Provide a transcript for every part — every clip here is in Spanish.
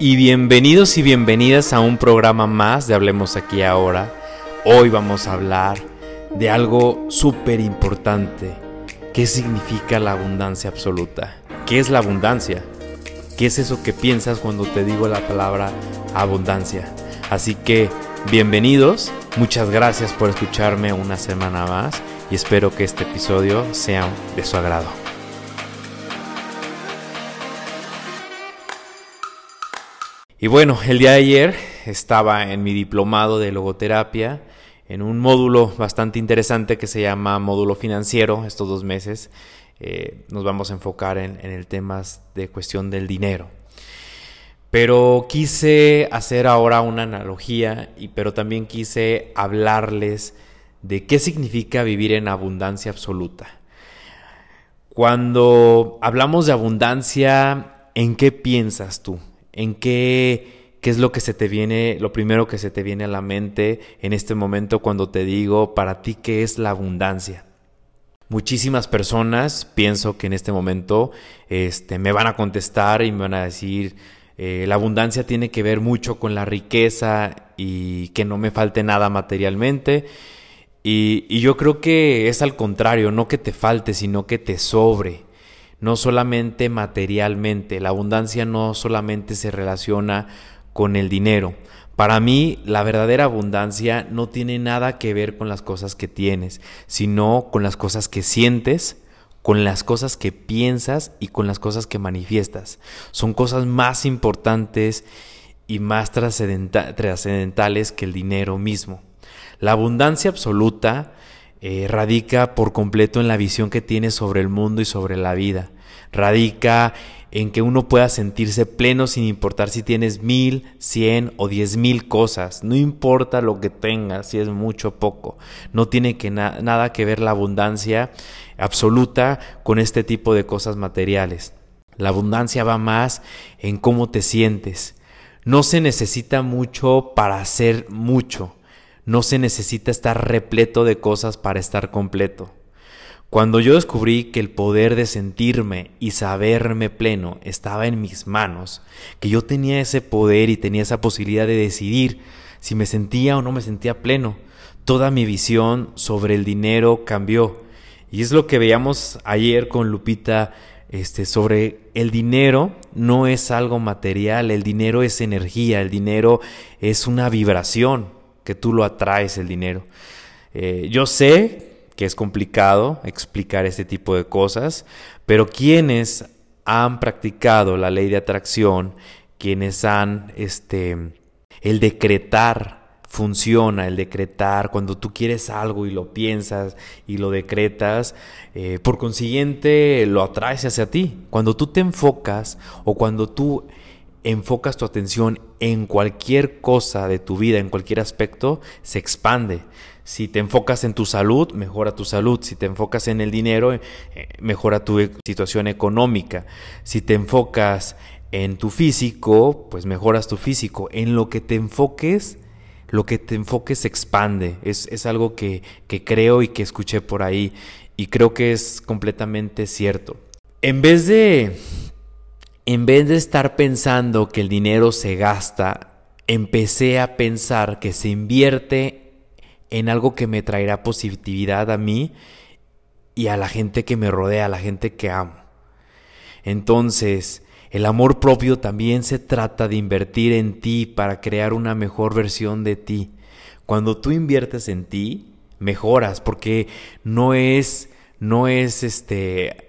Y bienvenidos y bienvenidas a un programa más de Hablemos aquí ahora. Hoy vamos a hablar de algo súper importante. ¿Qué significa la abundancia absoluta? ¿Qué es la abundancia? ¿Qué es eso que piensas cuando te digo la palabra abundancia? Así que bienvenidos, muchas gracias por escucharme una semana más y espero que este episodio sea de su agrado. Y bueno, el día de ayer estaba en mi diplomado de logoterapia en un módulo bastante interesante que se llama módulo financiero, estos dos meses. Eh, nos vamos a enfocar en, el tema de cuestión del dinero. Pero quise hacer ahora una analogía, y, pero también quise hablarles de qué significa vivir en abundancia absoluta. Cuando hablamos de abundancia, ¿en qué piensas tú? ¿En qué, qué es lo que se te viene, lo primero que se te viene a la mente en este momento cuando te digo para ti qué es la abundancia? Muchísimas personas, pienso que en este momento, este, me van a contestar y me van a decir, eh, la abundancia tiene que ver mucho con la riqueza y que no me falte nada materialmente. Y, y, yo creo que es al contrario, no que te falte, sino que te sobre no solamente materialmente. La abundancia no solamente se relaciona con el dinero. Para mí, la verdadera abundancia no tiene nada que ver con las cosas que tienes, sino con las cosas que sientes, con las cosas que piensas y con las cosas que manifiestas. Son cosas más importantes y más trascendentales que el dinero mismo. La abundancia absoluta eh, radica por completo en la visión que tienes sobre el mundo y sobre la vida. Radica en que uno pueda sentirse pleno sin importar si tienes mil, cien o diez mil cosas. No importa lo que tengas, si es mucho o poco. No tiene que nada que ver la abundancia absoluta con este tipo de cosas materiales. La abundancia va más en cómo te sientes. No se necesita mucho para hacer mucho. No se necesita estar repleto de cosas para estar completo. Cuando yo descubrí que el poder de sentirme y saberme pleno estaba en mis manos, que yo tenía ese poder y tenía esa posibilidad de decidir si me sentía o no me sentía pleno, toda mi visión sobre el dinero cambió. Y es lo que veíamos ayer con Lupita este, sobre el dinero no es algo material, el dinero es energía, el dinero es una vibración que tú lo atraes el dinero. Eh, yo sé que es complicado explicar este tipo de cosas, pero quienes han practicado la ley de atracción, quienes han, este, el decretar funciona, el decretar, cuando tú quieres algo y lo piensas y lo decretas, eh, por consiguiente lo atraes hacia ti. Cuando tú te enfocas o cuando tú enfocas tu atención en cualquier cosa de tu vida, en cualquier aspecto, se expande. Si te enfocas en tu salud, mejora tu salud. Si te enfocas en el dinero, eh, mejora tu situación económica. Si te enfocas en tu físico, pues mejoras tu físico. En lo que te enfoques, lo que te enfoques se expande. Es, es algo que, que creo y que escuché por ahí. Y creo que es completamente cierto. En vez de en vez de estar pensando que el dinero se gasta, empecé a pensar que se invierte en algo que me traerá positividad a mí y a la gente que me rodea, a la gente que amo. Entonces, el amor propio también se trata de invertir en ti para crear una mejor versión de ti. Cuando tú inviertes en ti, mejoras porque no es no es este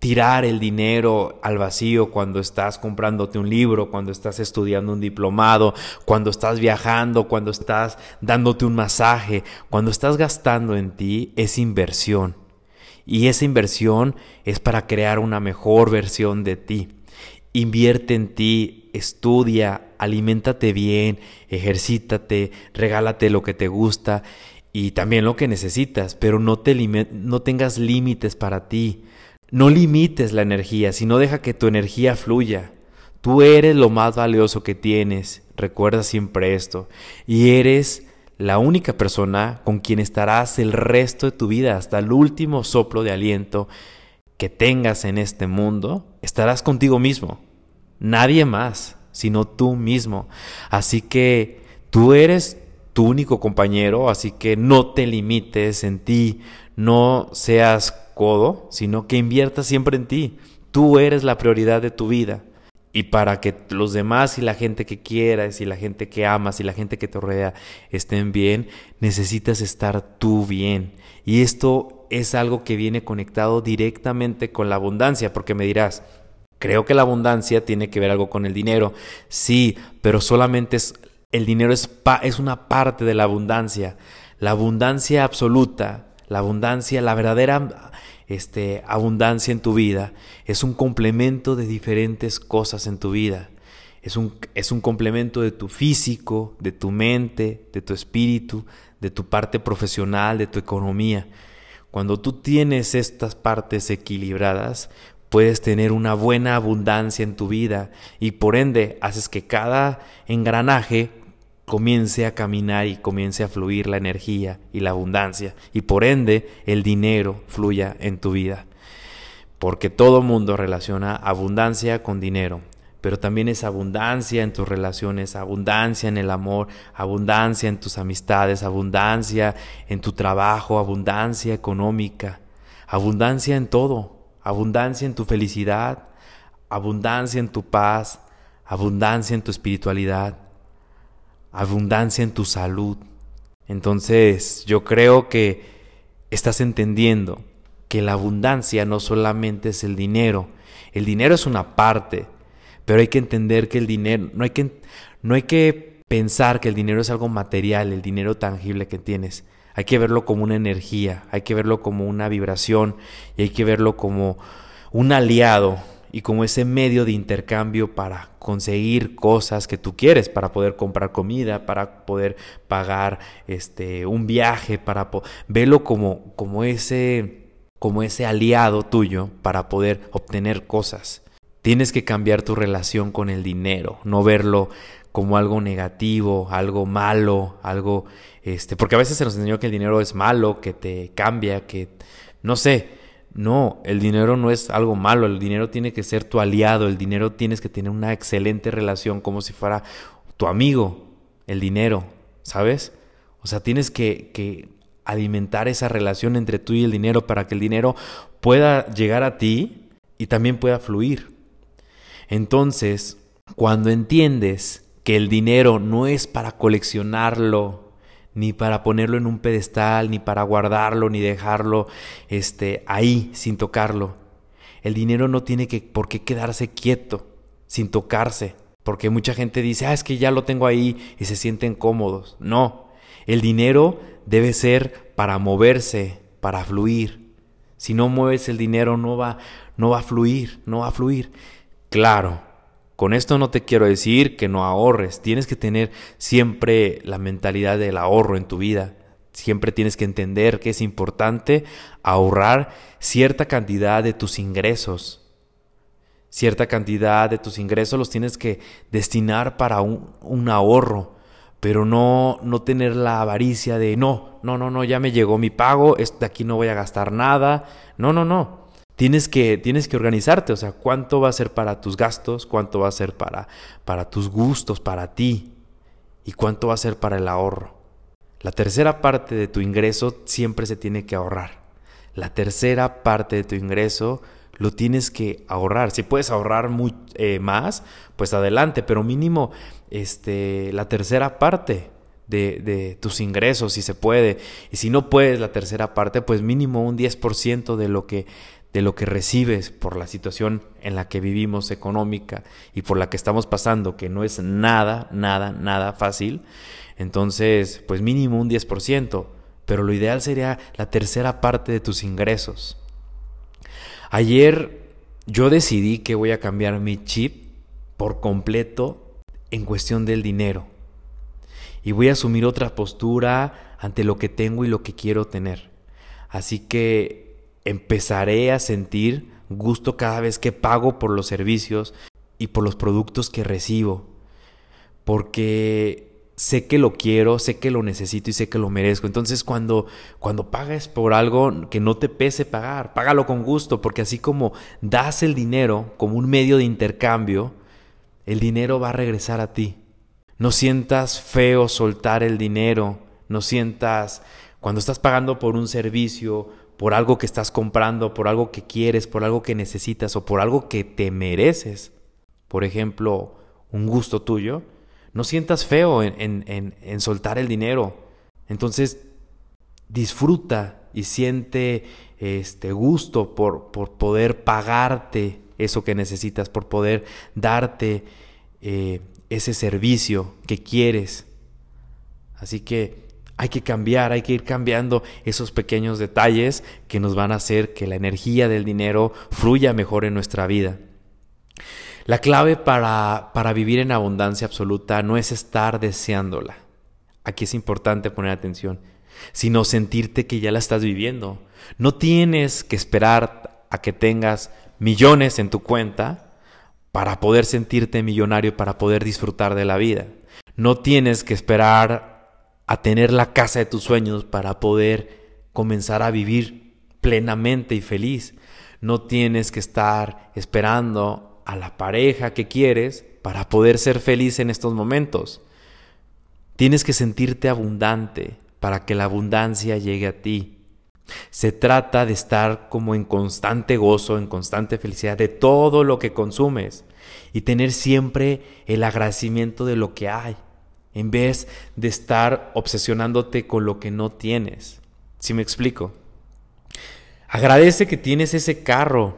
tirar el dinero al vacío cuando estás comprándote un libro, cuando estás estudiando un diplomado, cuando estás viajando, cuando estás dándote un masaje, cuando estás gastando en ti es inversión. Y esa inversión es para crear una mejor versión de ti. Invierte en ti, estudia, aliméntate bien, ejercítate, regálate lo que te gusta y también lo que necesitas, pero no, te no tengas límites para ti. No limites la energía, sino deja que tu energía fluya. Tú eres lo más valioso que tienes, recuerda siempre esto, y eres la única persona con quien estarás el resto de tu vida hasta el último soplo de aliento que tengas en este mundo, estarás contigo mismo. Nadie más, sino tú mismo. Así que tú eres tu único compañero, así que no te limites en ti, no seas codo, sino que inviertas siempre en ti. Tú eres la prioridad de tu vida. Y para que los demás y la gente que quieras y la gente que amas y la gente que te rodea estén bien, necesitas estar tú bien. Y esto es algo que viene conectado directamente con la abundancia, porque me dirás, creo que la abundancia tiene que ver algo con el dinero. Sí, pero solamente es el dinero es, es una parte de la abundancia. La abundancia absoluta, la abundancia, la verdadera este, abundancia en tu vida es un complemento de diferentes cosas en tu vida. Es un, es un complemento de tu físico, de tu mente, de tu espíritu, de tu parte profesional, de tu economía. Cuando tú tienes estas partes equilibradas, puedes tener una buena abundancia en tu vida y por ende haces que cada engranaje comience a caminar y comience a fluir la energía y la abundancia y por ende el dinero fluya en tu vida. Porque todo mundo relaciona abundancia con dinero, pero también es abundancia en tus relaciones, abundancia en el amor, abundancia en tus amistades, abundancia en tu trabajo, abundancia económica, abundancia en todo, abundancia en tu felicidad, abundancia en tu paz, abundancia en tu espiritualidad abundancia en tu salud. Entonces yo creo que estás entendiendo que la abundancia no solamente es el dinero, el dinero es una parte, pero hay que entender que el dinero, no hay que, no hay que pensar que el dinero es algo material, el dinero tangible que tienes. Hay que verlo como una energía, hay que verlo como una vibración y hay que verlo como un aliado y como ese medio de intercambio para conseguir cosas que tú quieres, para poder comprar comida, para poder pagar este un viaje, para verlo como, como ese como ese aliado tuyo para poder obtener cosas. Tienes que cambiar tu relación con el dinero, no verlo como algo negativo, algo malo, algo este, porque a veces se nos enseñó que el dinero es malo, que te cambia, que no sé, no, el dinero no es algo malo, el dinero tiene que ser tu aliado, el dinero tienes que tener una excelente relación como si fuera tu amigo, el dinero, ¿sabes? O sea, tienes que, alimentar esa relación entre tú y el dinero para que el dinero pueda llegar a ti y también pueda fluir. Entonces, cuando entiendes que el dinero no es para coleccionarlo, ni para ponerlo en un pedestal, ni para guardarlo, ni dejarlo este, ahí sin tocarlo. El dinero no tiene que, por qué quedarse quieto, sin tocarse, porque mucha gente dice, ah, es que ya lo tengo ahí y se sienten cómodos. No, el dinero debe ser para moverse, para fluir. Si no mueves el dinero no va, no va a fluir, no va a fluir. Claro, con esto no te quiero decir que no ahorres, tienes que tener siempre la mentalidad del ahorro en tu vida. Siempre tienes que entender que es importante ahorrar cierta cantidad de tus ingresos. Cierta cantidad de tus ingresos los tienes que destinar para un, ahorro, pero no, no tener la avaricia de no, no, no, no, ya me llegó mi pago, de aquí no voy a gastar nada. No, no, no tienes que, tienes que organizarte, o sea, cuánto va a ser para tus gastos, cuánto va a ser para, para tus gustos, para ti, y cuánto va a ser para el ahorro. La tercera parte de tu ingreso siempre se tiene que ahorrar. La tercera parte de tu ingreso lo tienes que ahorrar. Si puedes ahorrar eh, más, pues adelante, pero mínimo este, la tercera parte de, de, tus ingresos, si se puede. Y si no puedes la tercera parte, pues mínimo un 10% de lo que de lo que recibes por la situación en la que vivimos económica y por la que estamos pasando, que no es nada, nada, nada fácil, entonces, pues mínimo un 10%, pero lo ideal sería la tercera parte de tus ingresos. Ayer yo decidí que voy a cambiar mi chip por completo en cuestión del dinero. Y voy a asumir otra postura ante lo que tengo y lo que quiero tener. Así que empezaré a sentir gusto cada vez que pago por los servicios y por los productos que recibo. Porque sé que lo quiero, sé que lo necesito y sé que lo merezco. Entonces cuando, cuando pagues por algo que no te pese pagar, págalo con gusto, porque así como das el dinero como un medio de intercambio, el dinero va a regresar a ti. No sientas feo soltar el dinero, no sientas cuando estás pagando por un servicio, por algo que estás comprando, por algo que quieres, por algo que necesitas o por algo que te mereces. Por ejemplo, un gusto tuyo no sientas feo en, soltar el dinero. Entonces, disfruta y siente este gusto por, por poder pagarte eso que necesitas, por poder darte eh, ese servicio que quieres. Así que hay que cambiar, hay que ir cambiando esos pequeños detalles que nos van a hacer que la energía del dinero fluya mejor en nuestra vida. La clave para, para vivir en abundancia absoluta no es estar deseándola. Aquí es importante poner atención, sino sentirte que ya la estás viviendo. No tienes que esperar a que tengas millones en tu cuenta para poder sentirte millonario, para poder disfrutar de la vida. No tienes que esperar a tener la casa de tus sueños para poder comenzar a vivir plenamente y feliz. No tienes que estar esperando a la pareja que quieres para poder ser feliz en estos momentos. Tienes que sentirte abundante para que la abundancia llegue a ti. Se trata de estar como en constante gozo, en constante felicidad de todo lo que consumes y tener siempre el agradecimiento de lo que hay, en vez de estar obsesionándote con lo que no tienes. ¿Sí me explico? Agradece que tienes ese carro,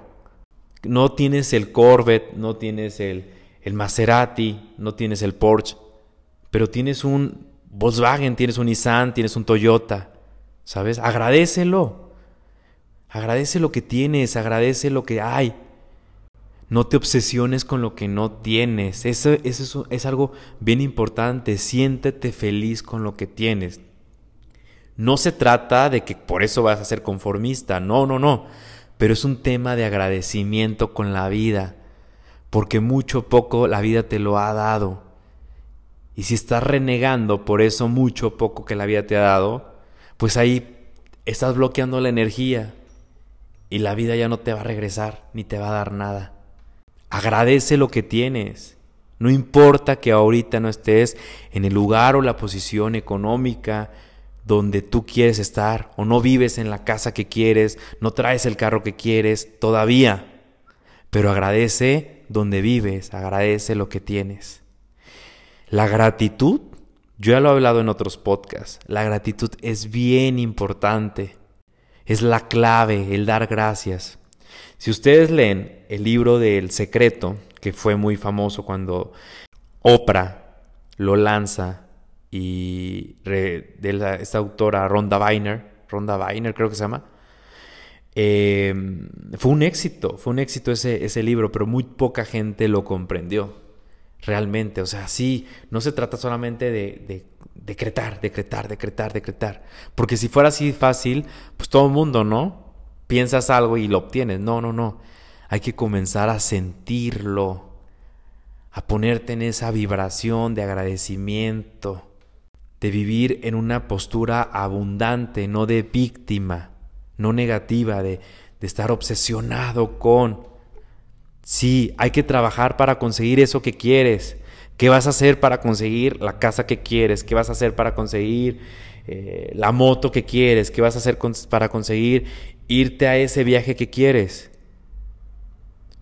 no tienes el Corvette, no tienes el, el Maserati, no tienes el Porsche, pero tienes un Volkswagen, tienes un Nissan, tienes un Toyota, ¿sabes? Agradecelo. Agradece lo que tienes, agradece lo que hay. No te obsesiones con lo que no tienes. Eso, es algo bien importante. Siéntete feliz con lo que tienes. No se trata de que por eso vas a ser conformista. No, no, no pero es un tema de agradecimiento con la vida, porque mucho poco la vida te lo ha dado. Y si estás renegando por eso mucho poco que la vida te ha dado, pues ahí estás bloqueando la energía y la vida ya no te va a regresar ni te va a dar nada. Agradece lo que tienes. No importa que ahorita no estés en el lugar o la posición económica donde tú quieres estar o no vives en la casa que quieres, no traes el carro que quieres todavía, pero agradece donde vives, agradece lo que tienes. La gratitud, yo ya lo he hablado en otros podcasts, la gratitud es bien importante, es la clave, el dar gracias. Si ustedes leen el libro del secreto, que fue muy famoso cuando Oprah lo lanza y de esta autora Ronda Weiner, Ronda Weiner creo que se llama, em, fue un éxito, fue un éxito ese, ese libro, pero muy poca gente lo comprendió realmente. O sea, sí, no se trata solamente de, de, decretar, decretar, decretar, decretar. Porque si fuera así fácil, pues todo el mundo, ¿no? Piensas algo y lo obtienes. No, no, no. Hay que comenzar a sentirlo, a ponerte en esa vibración de agradecimiento de vivir en una postura abundante, no de víctima, no negativa, de, de estar obsesionado con. Sí, hay que trabajar para conseguir eso que quieres. ¿Qué vas a hacer para conseguir la casa que quieres? ¿Qué vas a hacer para conseguir eh, la moto que quieres? ¿Qué vas a hacer para conseguir irte a ese viaje que quieres?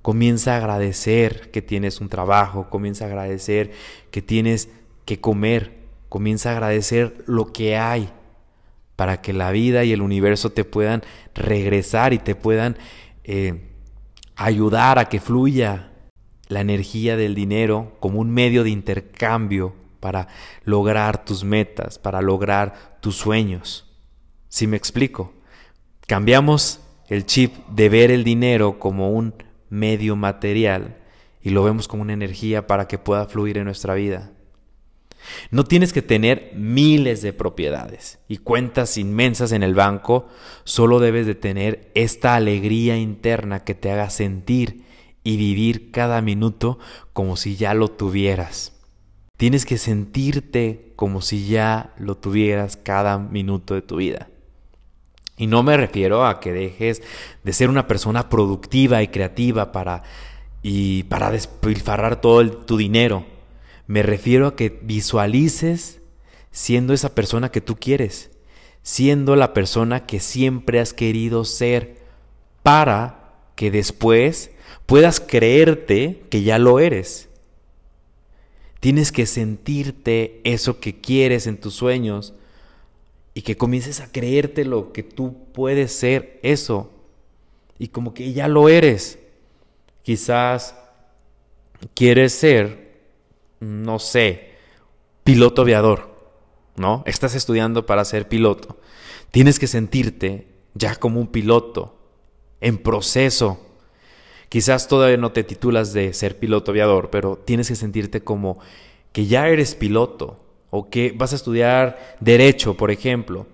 Comienza a agradecer que tienes un trabajo, comienza a agradecer que tienes que comer, Comienza a agradecer lo que hay para que la vida y el universo te puedan regresar y te puedan eh, ayudar a que fluya la energía del dinero como un medio de intercambio para lograr tus metas, para lograr tus sueños. Si me explico? Cambiamos el chip de ver el dinero como un medio material y lo vemos como una energía para que pueda fluir en nuestra vida. No tienes que tener miles de propiedades y cuentas inmensas en el banco, solo debes de tener esta alegría interna que te haga sentir y vivir cada minuto como si ya lo tuvieras. Tienes que sentirte como si ya lo tuvieras cada minuto de tu vida. Y no me refiero a que dejes de ser una persona productiva y creativa para y para despilfarrar todo tu dinero. Me refiero a que visualices siendo esa persona que tú quieres, siendo la persona que siempre has querido ser para que después puedas creerte que ya lo eres. Tienes que sentirte eso que quieres en tus sueños y que comiences a creerte lo que tú puedes ser eso y como que ya lo eres. Quizás quieres ser, no sé, piloto aviador, ¿no? Estás estudiando para ser piloto. Tienes que sentirte ya como un piloto, en proceso, Quizás todavía no te titulas de ser piloto aviador, pero tienes que sentirte como que ya eres piloto o que vas a estudiar derecho, por ejemplo.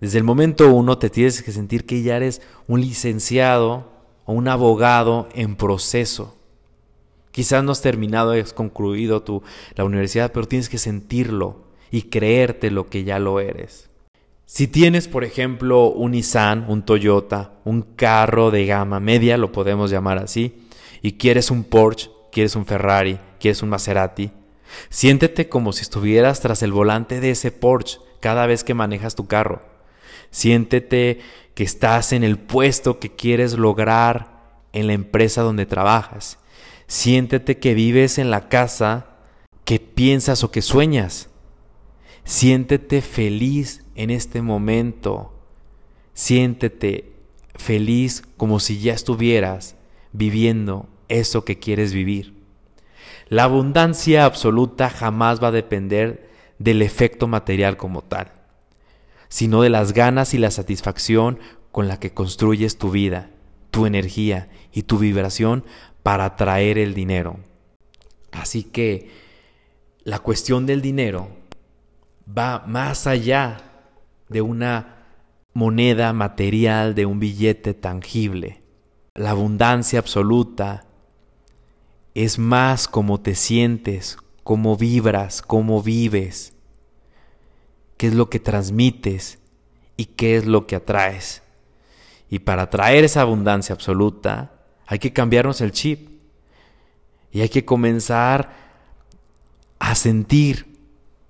Desde el momento uno te tienes que sentir que ya eres un licenciado o un abogado en proceso. Quizás no has terminado, has concluido tu, la universidad, pero tienes que sentirlo y creerte lo que ya lo eres. Si tienes, por ejemplo, un Nissan, un Toyota, un carro de gama media, lo podemos llamar así, y quieres un Porsche, quieres un Ferrari, quieres un Maserati, siéntete como si estuvieras tras el volante de ese Porsche cada vez que manejas tu carro. Siéntete que estás en el puesto que quieres lograr en la empresa donde trabajas. Siéntete que vives en la casa que piensas o que sueñas. Siéntete feliz en este momento. Siéntete feliz como si ya estuvieras viviendo eso que quieres vivir. La abundancia absoluta jamás va a depender del efecto material como tal, sino de las ganas y la satisfacción con la que construyes tu vida, tu energía y tu vibración para atraer el dinero. Así que la cuestión del dinero va más allá de una moneda material, de un billete tangible. La abundancia absoluta es más como te sientes, cómo vibras, cómo vives, qué es lo que transmites y qué es lo que atraes. Y para atraer esa abundancia absoluta hay que cambiarnos el chip y hay que comenzar a sentir,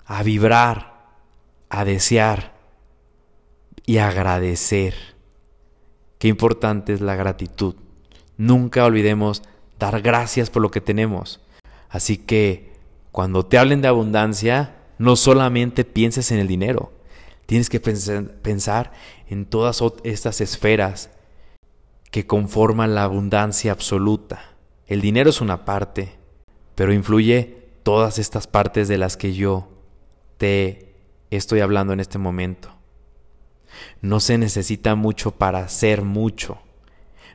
a vibrar, a desear y agradecer. Qué importante es la gratitud. Nunca olvidemos dar gracias por lo que tenemos. Así que cuando te hablen de abundancia, no solamente pienses en el dinero, tienes que pensar en todas estas esferas que conforman la abundancia absoluta. El dinero es una parte, pero influye todas estas partes de las que yo te estoy hablando en este momento. No se necesita mucho para ser mucho.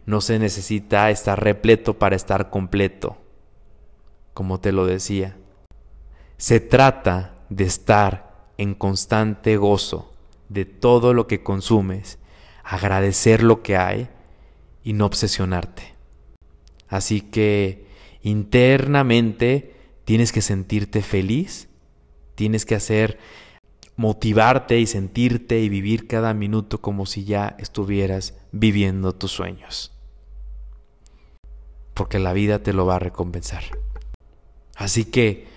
No se necesita estar repleto para estar completo, como te lo decía. Se trata de estar en constante gozo de todo lo que consumes, agradecer lo que hay y no obsesionarte. Así que internamente tienes que sentirte feliz, tienes que hacer motivarte y sentirte y vivir cada minuto como si ya estuvieras viviendo tus sueños. Porque la vida te lo va a recompensar. Así que,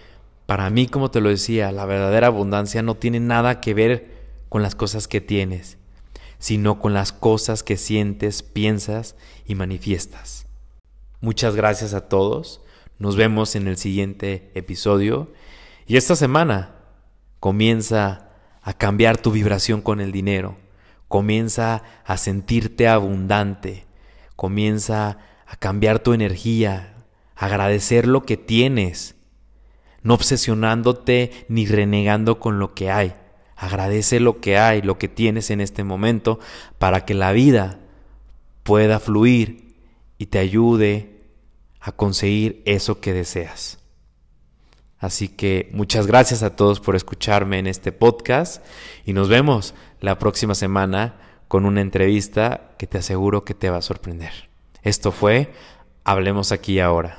para mí, como te lo decía, la verdadera abundancia no tiene nada que ver con las cosas que tienes, sino con las cosas que sientes, piensas y manifiestas. Muchas gracias a todos. Nos vemos en el siguiente episodio. Y esta semana comienza a cambiar tu vibración con el dinero. Comienza a sentirte abundante. Comienza a cambiar tu energía, agradecer lo que tienes, no obsesionándote ni renegando con lo que hay. Agradece lo que hay, lo que tienes en este momento, para que la vida pueda fluir y te ayude a conseguir eso que deseas. Así que muchas gracias a todos por escucharme en este podcast y nos vemos la próxima semana con una entrevista que te aseguro que te va a sorprender. Esto fue Hablemos aquí ahora.